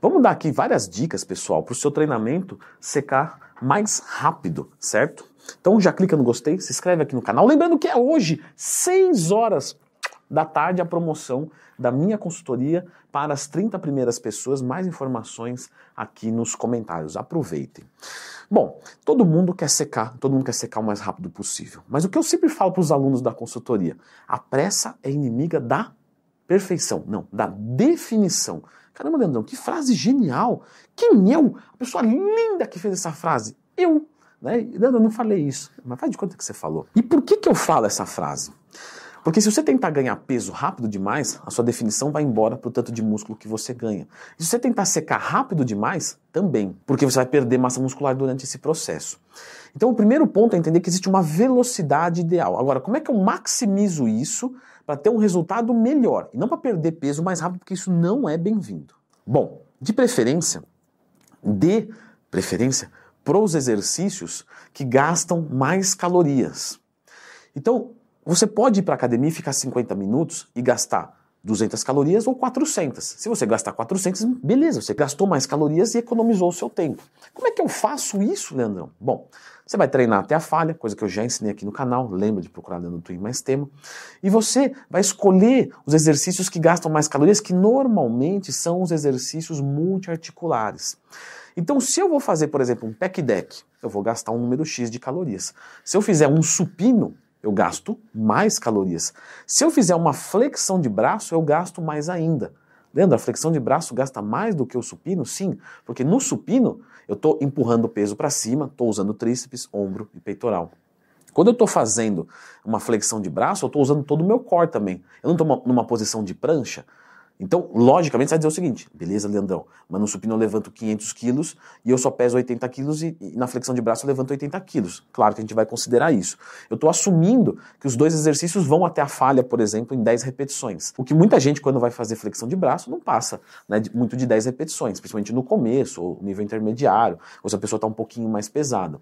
Vamos dar aqui várias dicas, pessoal, para o seu treinamento secar mais rápido, certo? Então já clica no gostei, se inscreve aqui no canal. Lembrando que é hoje, 6 horas da tarde, a promoção da minha consultoria para as 30 primeiras pessoas. Mais informações aqui nos comentários. Aproveitem. Bom, todo mundo quer secar, todo mundo quer secar o mais rápido possível. Mas o que eu sempre falo para os alunos da consultoria, a pressa é inimiga da perfeição, não, da definição. Caramba, Leandrão, que frase genial! Quem eu? A pessoa linda que fez essa frase? Eu. Né? Leandro, eu não falei isso. Mas faz de conta que você falou. E por que, que eu falo essa frase? Porque se você tentar ganhar peso rápido demais, a sua definição vai embora para o tanto de músculo que você ganha. E se você tentar secar rápido demais, também, porque você vai perder massa muscular durante esse processo. Então, o primeiro ponto é entender que existe uma velocidade ideal. Agora, como é que eu maximizo isso para ter um resultado melhor e não para perder peso mais rápido, porque isso não é bem-vindo. Bom, de preferência, de preferência para os exercícios que gastam mais calorias. Então, você pode ir para a academia e ficar 50 minutos e gastar 200 calorias ou 400. Se você gastar 400, beleza, você gastou mais calorias e economizou o seu tempo. Como é que eu faço isso, Leandrão? Bom, você vai treinar até a falha, coisa que eu já ensinei aqui no canal, lembra de procurar do Twin mais tema. E você vai escolher os exercícios que gastam mais calorias, que normalmente são os exercícios multiarticulares. Então, se eu vou fazer, por exemplo, um pec deck, eu vou gastar um número X de calorias. Se eu fizer um supino, eu gasto mais calorias. Se eu fizer uma flexão de braço, eu gasto mais ainda. Lembra, a flexão de braço gasta mais do que o supino? Sim, porque no supino eu estou empurrando o peso para cima, estou usando tríceps, ombro e peitoral. Quando eu estou fazendo uma flexão de braço, eu estou usando todo o meu core também. Eu não estou numa posição de prancha, então, logicamente, você vai dizer o seguinte: beleza, Leandrão, mas no supino eu levanto 500 quilos e eu só peso 80 quilos e, e, na flexão de braço eu levanto 80 quilos. Claro que a gente vai considerar isso. Eu estou assumindo que os dois exercícios vão até a falha, por exemplo, em 10 repetições. O que muita gente, quando vai fazer flexão de braço, não passa né, muito de 10 repetições, principalmente no começo, ou nível intermediário, ou se a pessoa está um pouquinho mais pesada.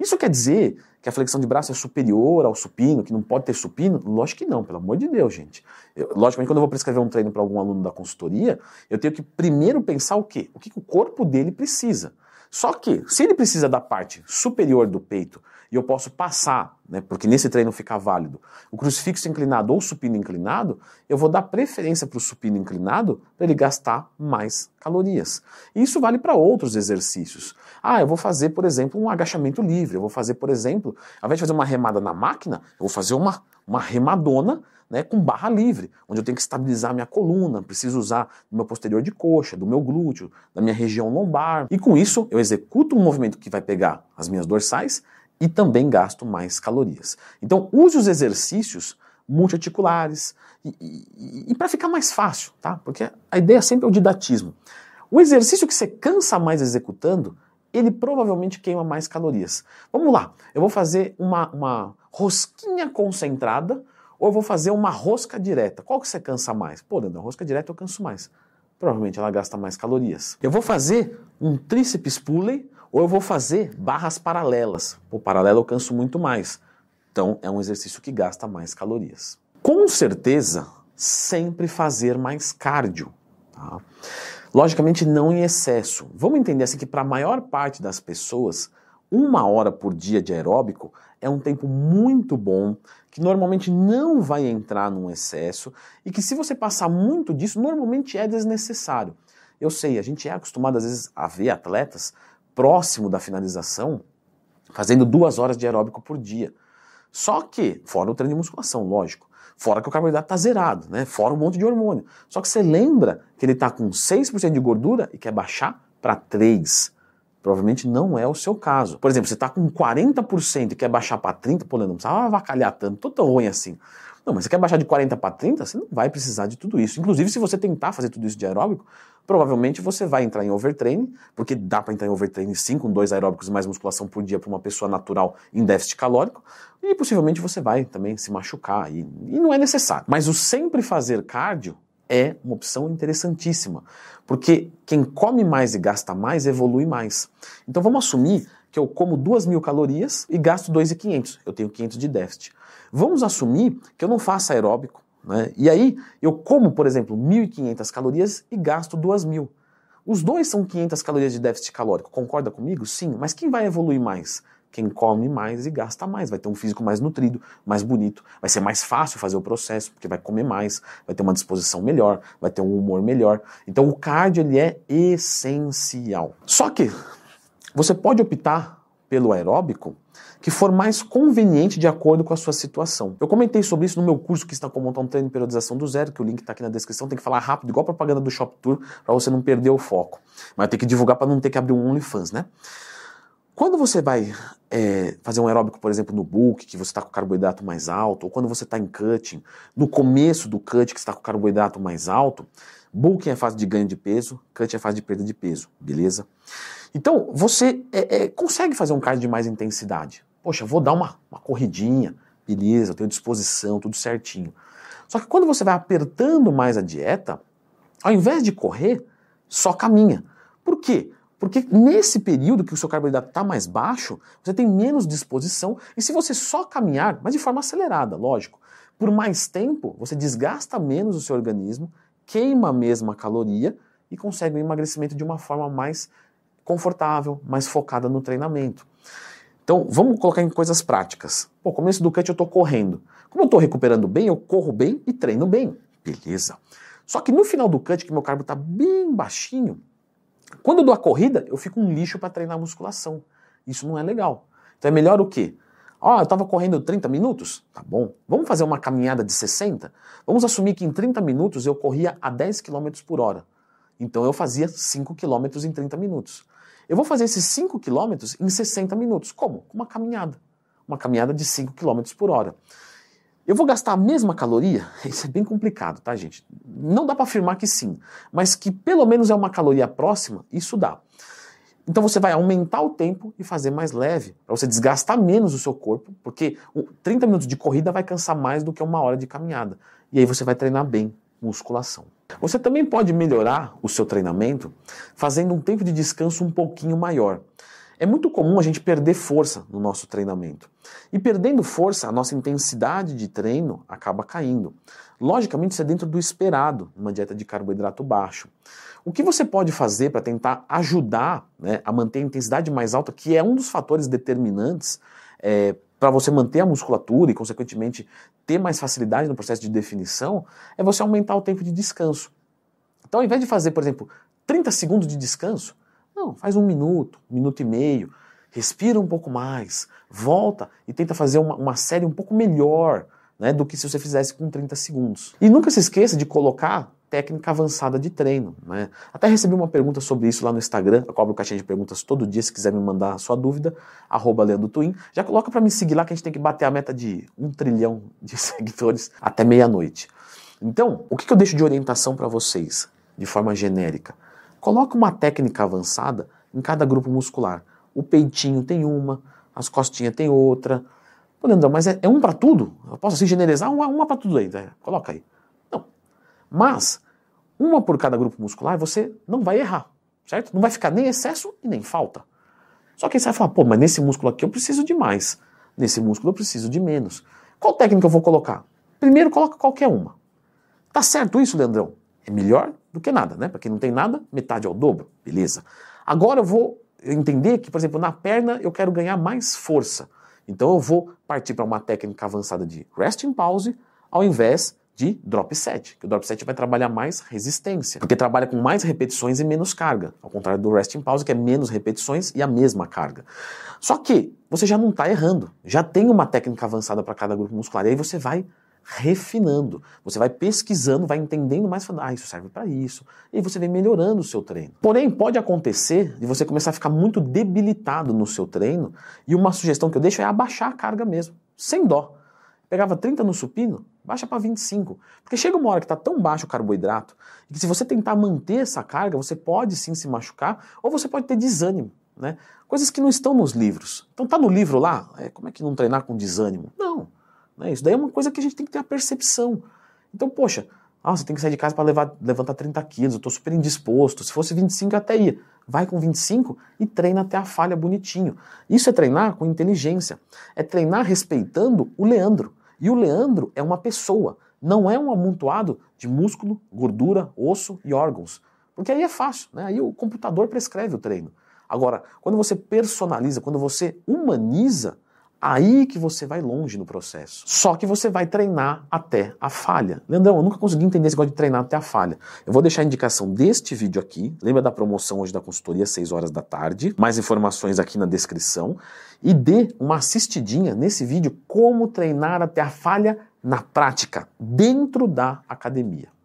Isso quer dizer que a flexão de braço é superior ao supino, que não pode ter supino? Lógico que não, pelo amor de Deus, gente. Eu, logicamente, quando eu vou prescrever um treino para algum aluno da consultoria, eu tenho que primeiro pensar o quê? O que, que o corpo dele precisa. Só que, se ele precisa da parte superior do peito e eu posso passar, né, porque nesse treino fica válido, o crucifixo inclinado ou supino inclinado, eu vou dar preferência para o supino inclinado para ele gastar mais calorias. E isso vale para outros exercícios. Ah, eu vou fazer, por exemplo, um agachamento livre, eu vou fazer, por exemplo, ao invés de fazer uma remada na máquina, eu vou fazer uma, uma remadona né, com barra livre, onde eu tenho que estabilizar minha coluna, preciso usar do meu posterior de coxa, do meu glúteo, da minha região lombar. E com isso, eu executo um movimento que vai pegar as minhas dorsais e também gasto mais calorias. Então, use os exercícios multiarticulares e, e, e para ficar mais fácil, tá? Porque a ideia sempre é o didatismo. O exercício que você cansa mais executando, ele provavelmente queima mais calorias. Vamos lá, eu vou fazer uma, uma rosquinha concentrada ou eu vou fazer uma rosca direta. Qual que você cansa mais? Pô, da rosca direta eu canso mais. Provavelmente ela gasta mais calorias. Eu vou fazer um tríceps pulley ou eu vou fazer barras paralelas. O paralelo eu canso muito mais. Então é um exercício que gasta mais calorias. Com certeza, sempre fazer mais cardio. Tá? Logicamente, não em excesso. Vamos entender assim que para a maior parte das pessoas, uma hora por dia de aeróbico é um tempo muito bom, que normalmente não vai entrar num excesso e que se você passar muito disso, normalmente é desnecessário. Eu sei, a gente é acostumado às vezes a ver atletas próximo da finalização fazendo duas horas de aeróbico por dia. Só que, fora o treino de musculação, lógico. Fora que o carboidrato está zerado, né? Fora um monte de hormônio. Só que você lembra que ele está com 6% de gordura e quer baixar para 3%. Provavelmente não é o seu caso. Por exemplo, você está com 40% e quer baixar para 30%, pô, não precisa avacalhar tanto, tô tão ruim assim. Não, mas você quer baixar de 40 para 30, você não vai precisar de tudo isso. Inclusive, se você tentar fazer tudo isso de aeróbico, provavelmente você vai entrar em overtraining, porque dá para entrar em overtraining sim, com dois aeróbicos e mais musculação por dia para uma pessoa natural em déficit calórico, e possivelmente você vai também se machucar, e, e não é necessário. Mas o sempre fazer cardio é uma opção interessantíssima, porque quem come mais e gasta mais evolui mais. Então vamos assumir que eu como 2 mil calorias e gasto 2.500, eu tenho 500 de déficit. Vamos assumir que eu não faço aeróbico, né? e aí eu como, por exemplo, 1.500 calorias e gasto 2.000. Os dois são 500 calorias de déficit calórico, concorda comigo? Sim, mas quem vai evoluir mais? Quem come mais e gasta mais, vai ter um físico mais nutrido, mais bonito, vai ser mais fácil fazer o processo, porque vai comer mais, vai ter uma disposição melhor, vai ter um humor melhor. Então o cardio ele é essencial. Só que você pode optar pelo aeróbico que for mais conveniente de acordo com a sua situação. Eu comentei sobre isso no meu curso que está como montar um treino de periodização do zero, que o link está aqui na descrição, tem que falar rápido, igual propaganda do Shop Tour, para você não perder o foco. Mas tem que divulgar para não ter que abrir um OnlyFans, né? Quando você vai é, fazer um aeróbico, por exemplo, no bulk, que você está com carboidrato mais alto, ou quando você está em cutting, no começo do cut, que está com carboidrato mais alto, bulking é fase de ganho de peso, cutting é fase de perda de peso, beleza? Então, você é, é, consegue fazer um cardio de mais intensidade. Poxa, vou dar uma, uma corridinha, beleza, tenho disposição, tudo certinho. Só que quando você vai apertando mais a dieta, ao invés de correr, só caminha. Por quê? Porque nesse período que o seu carboidrato está mais baixo, você tem menos disposição. E se você só caminhar, mas de forma acelerada, lógico, por mais tempo, você desgasta menos o seu organismo, queima a mesma caloria e consegue um emagrecimento de uma forma mais confortável, mais focada no treinamento. Então, vamos colocar em coisas práticas. Pô, começo do cut eu estou correndo. Como eu estou recuperando bem, eu corro bem e treino bem. Beleza. Só que no final do cut, que meu carbo está bem baixinho, quando eu dou a corrida, eu fico um lixo para treinar musculação. Isso não é legal. Então é melhor o quê? Ó, oh, eu estava correndo 30 minutos? Tá bom. Vamos fazer uma caminhada de 60? Vamos assumir que em 30 minutos eu corria a 10 km por hora. Então eu fazia 5 km em 30 minutos. Eu vou fazer esses 5 km em 60 minutos. Como? Com uma caminhada. Uma caminhada de 5 km por hora. Eu vou gastar a mesma caloria? Isso é bem complicado, tá, gente? Não dá para afirmar que sim, mas que pelo menos é uma caloria próxima, isso dá. Então você vai aumentar o tempo e fazer mais leve, para você desgastar menos o seu corpo, porque 30 minutos de corrida vai cansar mais do que uma hora de caminhada. E aí você vai treinar bem musculação. Você também pode melhorar o seu treinamento fazendo um tempo de descanso um pouquinho maior. É muito comum a gente perder força no nosso treinamento. E perdendo força, a nossa intensidade de treino acaba caindo. Logicamente, isso é dentro do esperado numa dieta de carboidrato baixo. O que você pode fazer para tentar ajudar né, a manter a intensidade mais alta, que é um dos fatores determinantes é, para você manter a musculatura e, consequentemente, ter mais facilidade no processo de definição, é você aumentar o tempo de descanso. Então, ao invés de fazer, por exemplo, 30 segundos de descanso, não, faz um minuto, um minuto e meio, respira um pouco mais, volta e tenta fazer uma, uma série um pouco melhor né, do que se você fizesse com 30 segundos. E nunca se esqueça de colocar técnica avançada de treino. Né? Até recebi uma pergunta sobre isso lá no Instagram, eu cobro caixinha de perguntas todo dia, se quiser me mandar a sua dúvida, arroba Twin. Já coloca para me seguir lá que a gente tem que bater a meta de um trilhão de seguidores até meia-noite. Então, o que, que eu deixo de orientação para vocês, de forma genérica? Coloca uma técnica avançada em cada grupo muscular. O peitinho tem uma, as costinhas tem outra. Pô, Leandrão, mas é, é um para tudo? Eu posso assim generalizar? Uma, uma para tudo aí, né? coloca aí. Não. Mas, uma por cada grupo muscular, você não vai errar, certo? Não vai ficar nem excesso e nem falta. Só que aí você vai falar, pô, mas nesse músculo aqui eu preciso de mais. Nesse músculo eu preciso de menos. Qual técnica eu vou colocar? Primeiro, coloca qualquer uma. Tá certo isso, Leandrão? É melhor do que nada, né? Para quem não tem nada, metade ao dobro, beleza. Agora eu vou entender que, por exemplo, na perna eu quero ganhar mais força. Então eu vou partir para uma técnica avançada de resting pause ao invés de drop set, que o drop set vai trabalhar mais resistência, porque trabalha com mais repetições e menos carga, ao contrário do resting pause que é menos repetições e a mesma carga. Só que você já não está errando, já tem uma técnica avançada para cada grupo muscular, e aí você vai refinando. Você vai pesquisando, vai entendendo mais, falando, ah, isso serve para isso. E você vem melhorando o seu treino. Porém, pode acontecer de você começar a ficar muito debilitado no seu treino, e uma sugestão que eu deixo é abaixar a carga mesmo, sem dó. Pegava 30 no supino, baixa para 25. Porque chega uma hora que está tão baixo o carboidrato, que se você tentar manter essa carga, você pode sim se machucar, ou você pode ter desânimo. Né? Coisas que não estão nos livros. Então tá no livro lá, é, como é que não treinar com desânimo? Não. Né? Isso daí é uma coisa que a gente tem que ter a percepção. Então, poxa, ah, você tem que sair de casa para levantar 30 quilos, eu estou super indisposto. Se fosse 25, eu até ia. Vai com 25 e treina até a falha bonitinho. Isso é treinar com inteligência. É treinar respeitando o Leandro. E o Leandro é uma pessoa, não é um amontoado de músculo, gordura, osso e órgãos. Porque aí é fácil, né? Aí o computador prescreve o treino. Agora, quando você personaliza, quando você humaniza, Aí que você vai longe no processo. Só que você vai treinar até a falha. Leandrão, eu nunca consegui entender esse negócio de treinar até a falha. Eu vou deixar a indicação deste vídeo aqui. Lembra da promoção hoje da consultoria, 6 horas da tarde. Mais informações aqui na descrição. E dê uma assistidinha nesse vídeo como treinar até a falha na prática, dentro da academia.